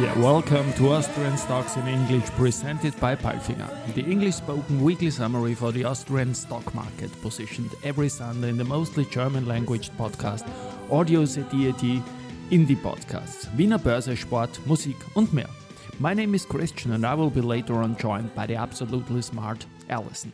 Yeah, welcome to Austrian Stocks in English presented by Palfinger, the English spoken weekly summary for the Austrian stock market, positioned every Sunday in the mostly German language podcast Audio DAT Indie Podcasts, Wiener Börse, Sport, Musik und mehr. My name is Christian and I will be later on joined by the absolutely smart Alison.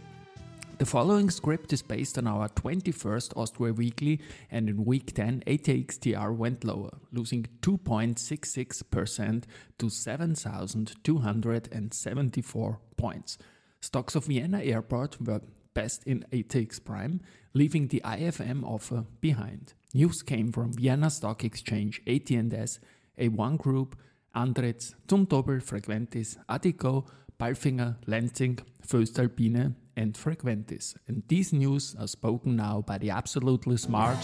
The following script is based on our 21st Austria Weekly, and in week 10, ATXTR went lower, losing 2.66% to 7,274 points. Stocks of Vienna Airport were best in ATX Prime, leaving the IFM offer behind. News came from Vienna Stock Exchange, AT&S, A1 Group, Andritz, Zumtobel, Frequentis, Addiko, Palfinger, Lenzing, Voestalpine, and Frequentis. And these news are spoken now by the absolutely smart.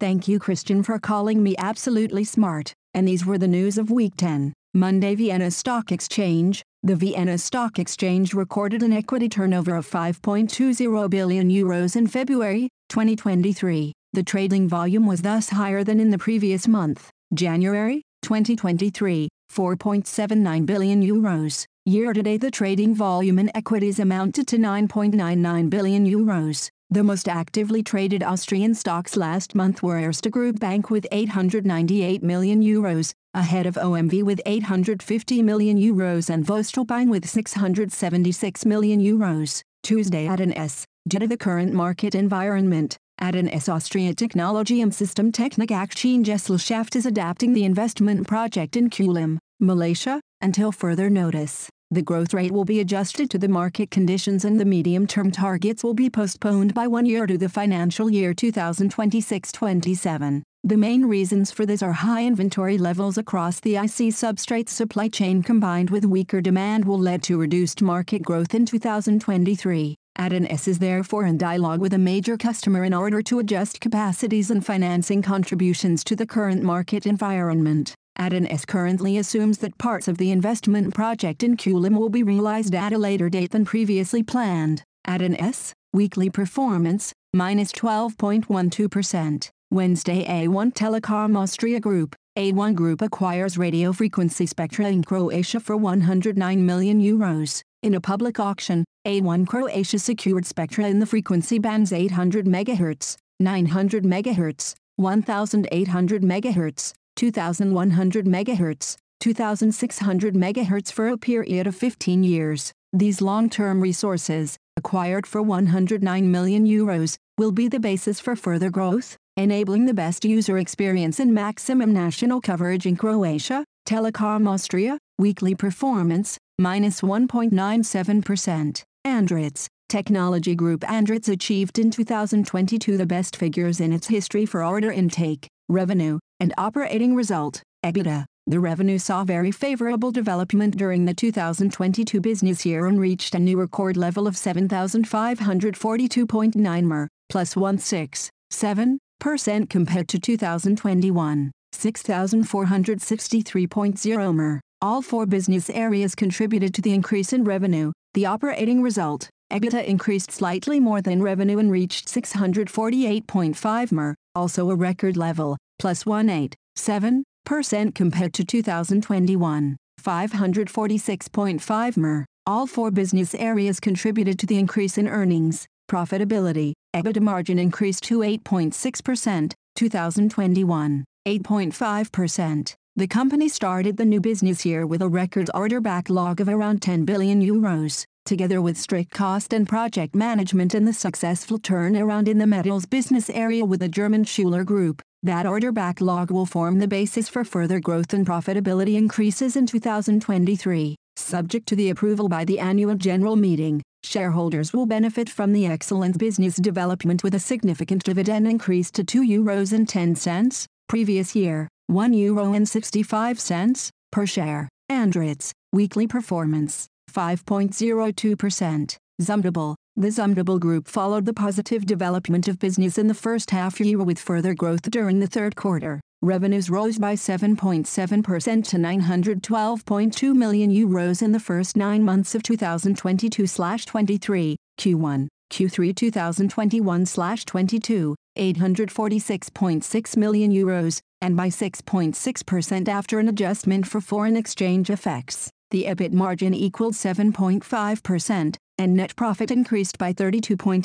Thank you, Christian, for calling me absolutely smart. And these were the news of week 10. Monday, Vienna Stock Exchange. The Vienna Stock Exchange recorded an equity turnover of 5.20 billion euros in February 2023. The trading volume was thus higher than in the previous month, January 2023, 4.79 billion euros. Year to date, the trading volume in equities amounted to 9.99 billion euros. The most actively traded Austrian stocks last month were Erste Group Bank with 898 million euros, ahead of OMV with 850 million euros and Voestalpine with 676 million euros. Tuesday AT&S. Due to the current market environment, AT&S Austria Technology and System Technik Aktiengesellschaft is adapting the investment project in Kulim, Malaysia, until further notice. The growth rate will be adjusted to the market conditions and the medium-term targets will be postponed by one year to the financial year 2026-27. The main reasons for this are high inventory levels across the IC substrate supply chain combined with weaker demand will lead to reduced market growth in 2023. AT&S is therefore in dialogue with a major customer in order to adjust capacities and financing contributions to the current market environment. AT&S currently assumes that parts of the investment project in Kulim will be realized at a later date than previously planned. AT&S, weekly performance, minus 12.12%. Wednesday A1 Telecom Austria Group, A1 Group acquires radio frequency spectra in Croatia for 109 million euros. In a public auction, A1 Croatia secured spectra in the frequency bands 800 MHz, 900 MHz, 1800 MHz, 2100 MHz, 2600 MHz for a period of 15 years. These long-term resources, acquired for 109 million euros, will be the basis for further growth, enabling the best user experience and maximum national coverage in Croatia. Telecom Austria, weekly performance, minus 1.97%. Andritz, Technology Group Andritz achieved in 2022 the best figures in its history for order intake, revenue, and operating result, EBITDA. The revenue saw very favorable development during the 2022 business year and reached a new record level of 7,542.9 mer, plus 167% compared to 2021, 6,463.0 mer. All four business areas contributed to the increase in revenue. The operating result, EBITDA increased slightly more than revenue and reached 648.5 mer, also a record level, plus 187% compared to 2021, 546.5 mer. All four business areas contributed to the increase in earnings, profitability. EBITDA margin increased to 8.6%, 2021, 8.5%. The company started the new business year with a record order backlog of around 10 billion euros, together with strict cost and project management and the successful turnaround in the metals business area with the German Schuler Group. That order backlog will form the basis for further growth and profitability increases in 2023. Subject to the approval by the annual general meeting, shareholders will benefit from the excellent business development with a significant dividend increase to 2 euros and 10 cents, previous year. 1 euro and 65 cents per share. Andritz, weekly performance, 5.02%. Zumtobel, the Zumtobel Group followed the positive development of business in the first half year with further growth during the third quarter. revenues rose by 7.7% to 912.2 million euros in the first nine months of 2022/23, Q1, Q3 2021/22, 846.6 million euros, and by 6.6% after an adjustment for foreign exchange effects. The EBIT margin equaled 7.5%, and net profit increased by 32.8%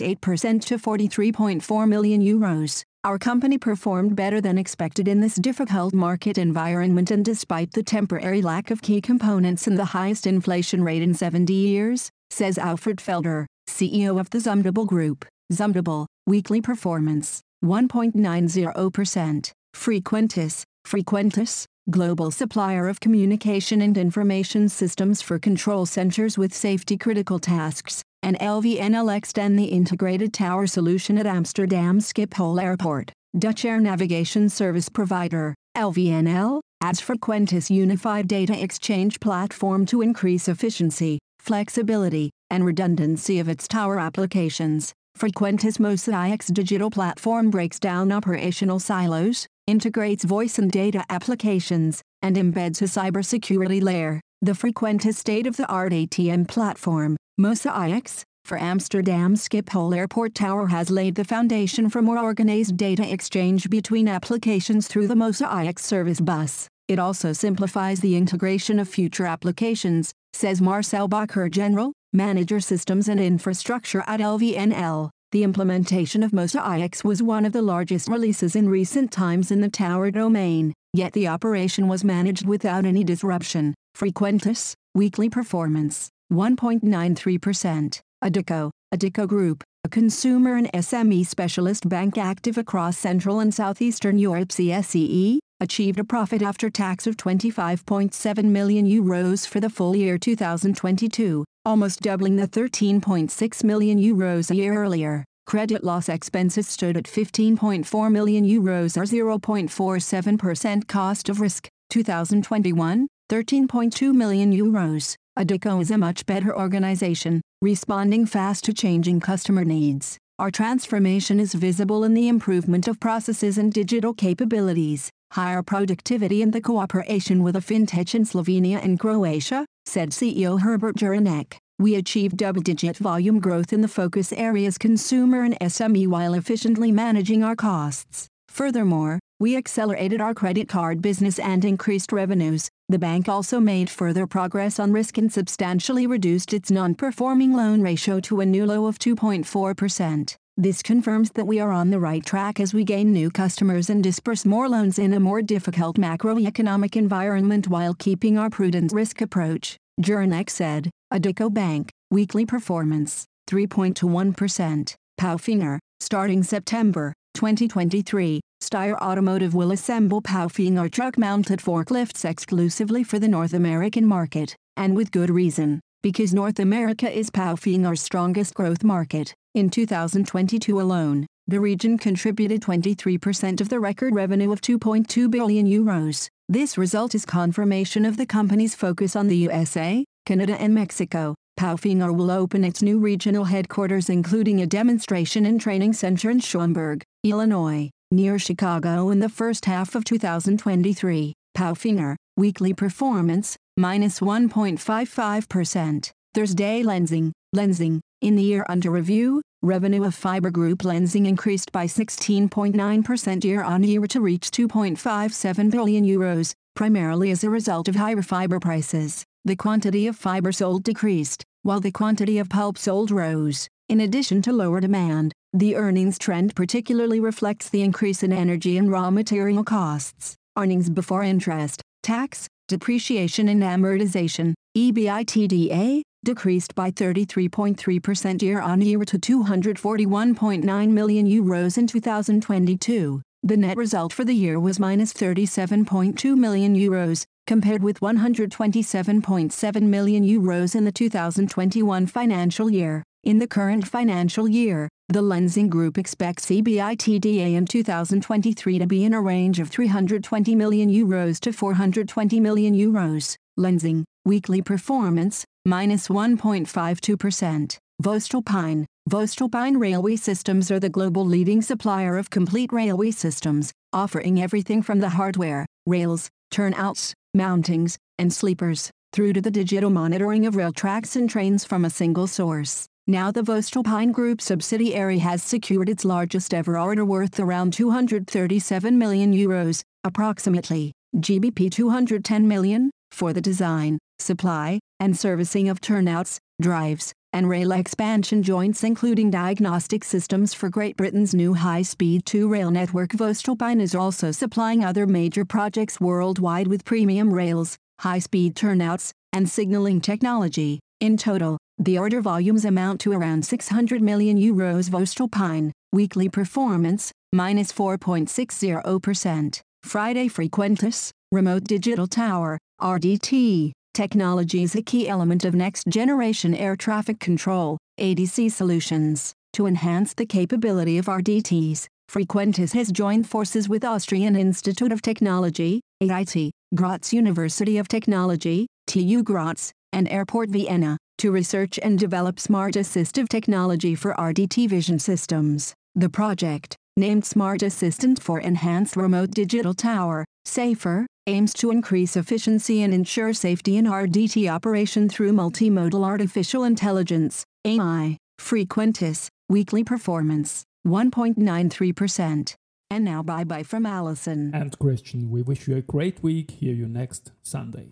to 43.4 million euros. Our company performed better than expected in this difficult market environment and despite the temporary lack of key components and the highest inflation rate in 70 years, says Alfred Felder, CEO of the Zumtobel Group. Zumtobel, weekly performance, 1.90%. Frequentis, Frequentis, global supplier of communication and information systems for control centers with safety critical tasks, and LVNL extend the integrated tower solution at Amsterdam Schiphol Airport. Dutch air navigation service provider, LVNL, adds Frequentis unified data exchange platform to increase efficiency, flexibility, and redundancy of its tower applications. Frequentis MosaiX digital platform breaks down operational silos, integrates voice and data applications, and embeds a cybersecurity layer. The Frequentis state-of-the-art ATM platform, MosaiX, for Amsterdam Schiphol Airport Tower has laid the foundation for more organized data exchange between applications through the MosaiX service bus. It also simplifies the integration of future applications, says Marcel Bakker General, Manager Systems and Infrastructure at LVNL. The implementation of MosaiX was one of the largest releases in recent times in the tower domain, yet the operation was managed without any disruption. Frequentis, weekly performance, 1.93%. Addiko, Addiko Group, a consumer and SME specialist bank active across Central and Southeastern Europe CSEE, achieved a profit after tax of 25.7 million euros for the full year 2022, almost doubling the 13.6 million euros a year earlier. Credit loss expenses stood at 15.4 million euros or 0.47% cost of risk. 2021, 13.2 million euros. Addiko is a much better organization, responding fast to changing customer needs. Our transformation is visible in the improvement of processes and digital capabilities, higher productivity and the cooperation with a fintech in Slovenia and Croatia, said CEO Herbert Juranek. We achieved double-digit volume growth in the focus areas consumer and SME while efficiently managing our costs. Furthermore, we accelerated our credit card business and increased revenues. The bank also made further progress on risk and substantially reduced its non-performing loan ratio to a new low of 2.4%. This confirms that we are on the right track as we gain new customers and disperse more loans in a more difficult macroeconomic environment while keeping our prudent risk approach. Juranek said, Addiko Bank, weekly performance, 3.21%. Palfinger, starting September 2023, Steyr Automotive will assemble Palfinger truck-mounted forklifts exclusively for the North American market, and with good reason, because North America is Palfinger's strongest growth market. In 2022 alone, the region contributed 23% of the record revenue of 2.2 billion euros. This result is confirmation of the company's focus on the USA, Canada and Mexico. Palfinger will open its new regional headquarters including a demonstration and training center in Schaumburg, Illinois, near Chicago in the first half of 2023. Palfinger, weekly performance, minus 1.55%. Thursday Lenzing, Lenzing, in the year under review, revenue of Fiber Group Lenzing increased by 16.9% year-on-year to reach 2.57 billion euros, primarily as a result of higher fiber prices. The quantity of fiber sold decreased, while the quantity of pulp sold rose. In addition to lower demand, the earnings trend particularly reflects the increase in energy and raw material costs. Earnings before interest, tax, depreciation and amortization, EBITDA, decreased by 33.3% year-on-year to 241.9 million euros in 2022. The net result for the year was minus 37.2 million euros, compared with 127.7 million euros in the 2021 financial year. In the current financial year, the Lenzing Group expects EBITDA in 2023 to be in a range of 320 million euros to 420 million euros. Lenzing, weekly performance, minus 1.52%. voestalpine, Voestalpine Railway Systems are the global leading supplier of complete railway systems, offering everything from the hardware, rails, turnouts, mountings, and sleepers, through to the digital monitoring of rail tracks and trains from a single source. Now the Voestalpine Group subsidiary has secured its largest ever order worth around 237 million euros, approximately GBP 210 million, for the design, supply, and servicing of turnouts, drives, and rail expansion joints including diagnostic systems for Great Britain's new high-speed 2 rail network Voestalpine is also supplying other major projects worldwide with premium rails, high-speed turnouts, and signaling technology. In total, the order volumes amount to around 600 million euros Voestalpine, weekly performance, minus 4.60%. Friday Frequentis, Remote Digital Tower, RDT, Technology is a key element of next-generation air traffic control, ATC solutions. To enhance the capability of RDTs, Frequentis has joined forces with Austrian Institute of Technology, AIT, Graz University of Technology, TU Graz, and Airport Vienna, to research and develop smart assistive technology for RDT vision systems. The project, named Smart Assistant for Enhanced Remote Digital Tower, SAFER, aims to increase efficiency and ensure safety in RDT operation through multimodal artificial intelligence, AI, Frequentis, weekly performance, 1.93%. And now bye bye from Allison. And Christian, we wish you a great week. Hear you next Sunday.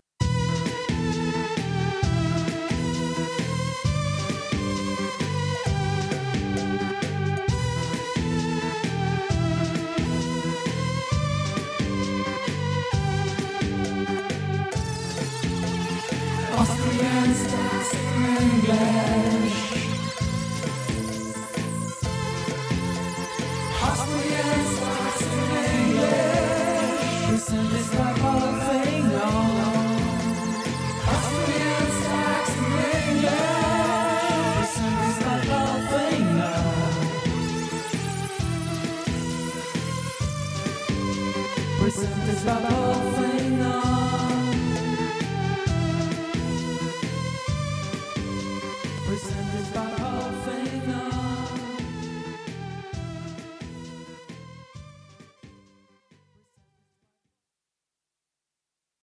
Presented